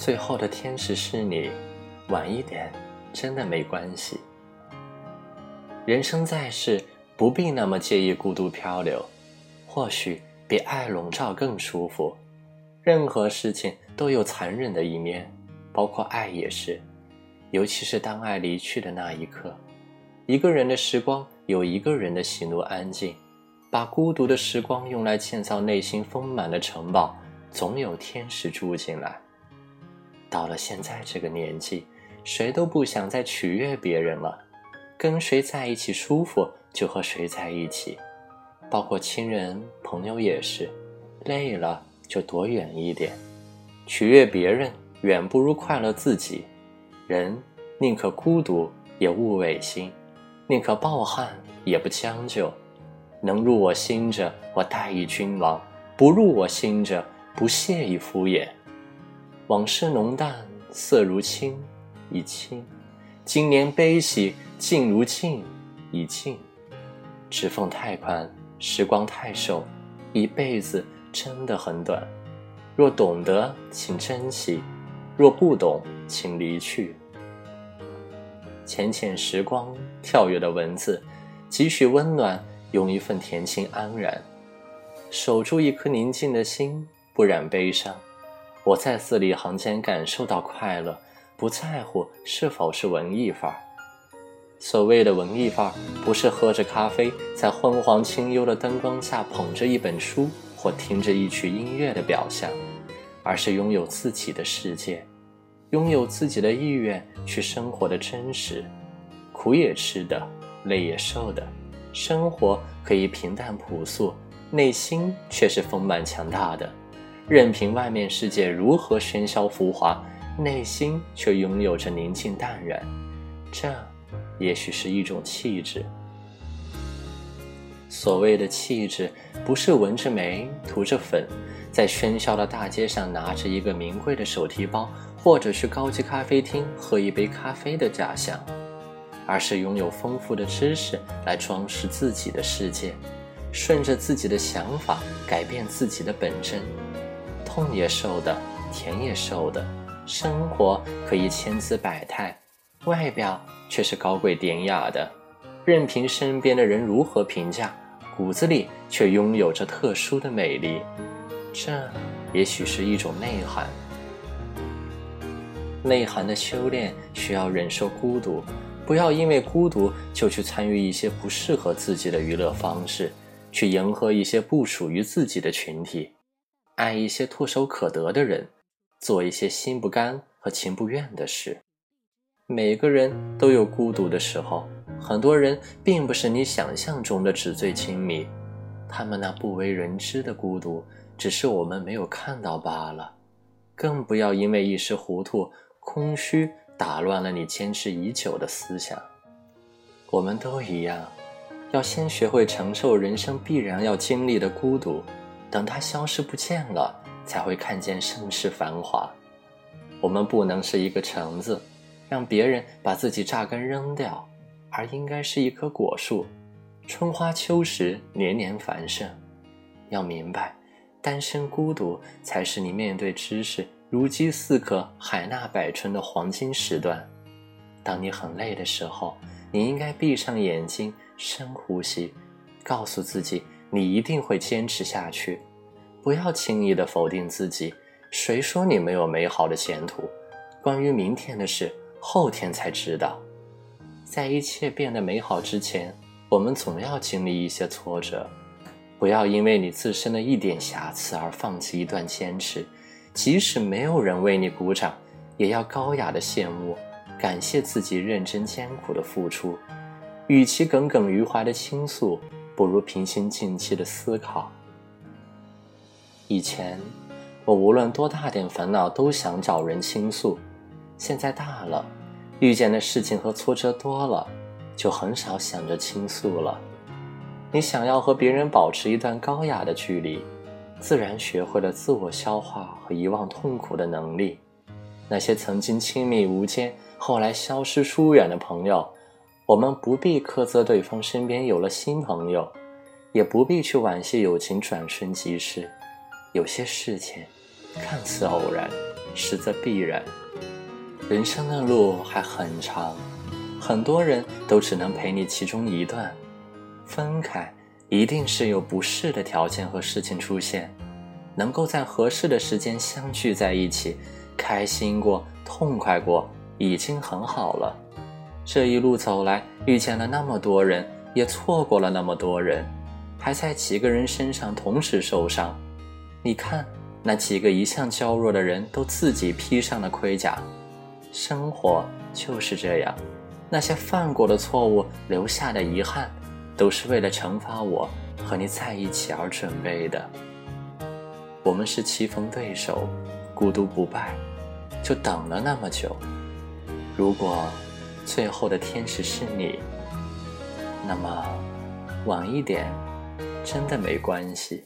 最后的天使是你，晚一点真的没关系。人生在世，不必那么介意孤独漂流，或许比爱笼罩更舒服。任何事情都有残忍的一面，包括爱也是，尤其是当爱离去的那一刻。一个人的时光有一个人的喜怒安静，把孤独的时光用来建造内心丰满的城堡，总有天使住进来。到了现在这个年纪，谁都不想再取悦别人了，跟谁在一起舒服就和谁在一起，包括亲人朋友也是，累了就躲远一点。取悦别人远不如快乐自己，人宁可孤独也勿违心，宁可抱憾也不将就。能入我心者，我待以君王；不入我心者，不屑以敷衍。往事浓淡，色如青，已清；今年悲喜，尽如镜，已静。指缝太宽，时光太瘦，一辈子真的很短。若懂得，请珍惜；若不懂，请离去。浅浅时光，跳跃的文字，几许温暖，用一份恬静安然，守住一颗宁静的心，不染悲伤。我在字里行间感受到快乐，不在乎是否是文艺范儿。所谓的文艺范儿，不是喝着咖啡，在昏黄清幽的灯光下捧着一本书或听着一曲音乐的表象，而是拥有自己的世界，拥有自己的意愿去生活的真实。苦也吃的，累也受的，生活可以平淡朴素，内心却是丰满强大的。任凭外面世界如何喧嚣浮华，内心却拥有着宁静淡然。这，也许是一种气质。所谓的气质，不是纹着眉、涂着粉，在喧嚣的大街上拿着一个名贵的手提包，或者去高级咖啡厅喝一杯咖啡的假象，而是拥有丰富的知识来装饰自己的世界，顺着自己的想法改变自己的本真。痛也受的，甜也受的，生活可以千姿百态，外表却是高贵典雅的。任凭身边的人如何评价，骨子里却拥有着特殊的美丽。这也许是一种内涵。内涵的修炼需要忍受孤独，不要因为孤独就去参与一些不适合自己的娱乐方式，去迎合一些不属于自己的群体。爱一些唾手可得的人，做一些心不甘和情不愿的事。每个人都有孤独的时候，很多人并不是你想象中的纸醉金迷，他们那不为人知的孤独，只是我们没有看到罢了。更不要因为一时糊涂、空虚，打乱了你坚持已久的思想。我们都一样，要先学会承受人生必然要经历的孤独。等它消失不见了，才会看见盛世繁华。我们不能是一个橙子，让别人把自己榨干扔掉，而应该是一棵果树，春花秋实，年年繁盛。要明白，单身孤独才是你面对知识如饥似渴、海纳百川的黄金时段。当你很累的时候，你应该闭上眼睛，深呼吸，告诉自己。你一定会坚持下去，不要轻易的否定自己。谁说你没有美好的前途？关于明天的事，后天才知道。在一切变得美好之前，我们总要经历一些挫折。不要因为你自身的一点瑕疵而放弃一段坚持，即使没有人为你鼓掌，也要高雅的谢幕，感谢自己认真艰苦的付出。与其耿耿于怀的倾诉。不如平心静气的思考。以前，我无论多大点烦恼都想找人倾诉，现在大了，遇见的事情和挫折多了，就很少想着倾诉了。你想要和别人保持一段高雅的距离，自然学会了自我消化和遗忘痛苦的能力。那些曾经亲密无间，后来消失疏远的朋友。我们不必苛责对方身边有了新朋友，也不必去惋惜友情转瞬即逝。有些事情，看似偶然，实则必然。人生的路还很长，很多人都只能陪你其中一段。分开，一定是有不适的条件和事情出现，能够在合适的时间相聚在一起，开心过，痛快过，已经很好了。这一路走来，遇见了那么多人，也错过了那么多人，还在几个人身上同时受伤。你看，那几个一向娇弱的人都自己披上了盔甲。生活就是这样，那些犯过的错误，留下的遗憾，都是为了惩罚我和你在一起而准备的。我们是棋逢对手，孤独不败，就等了那么久。如果。最后的天使是你，那么晚一点，真的没关系。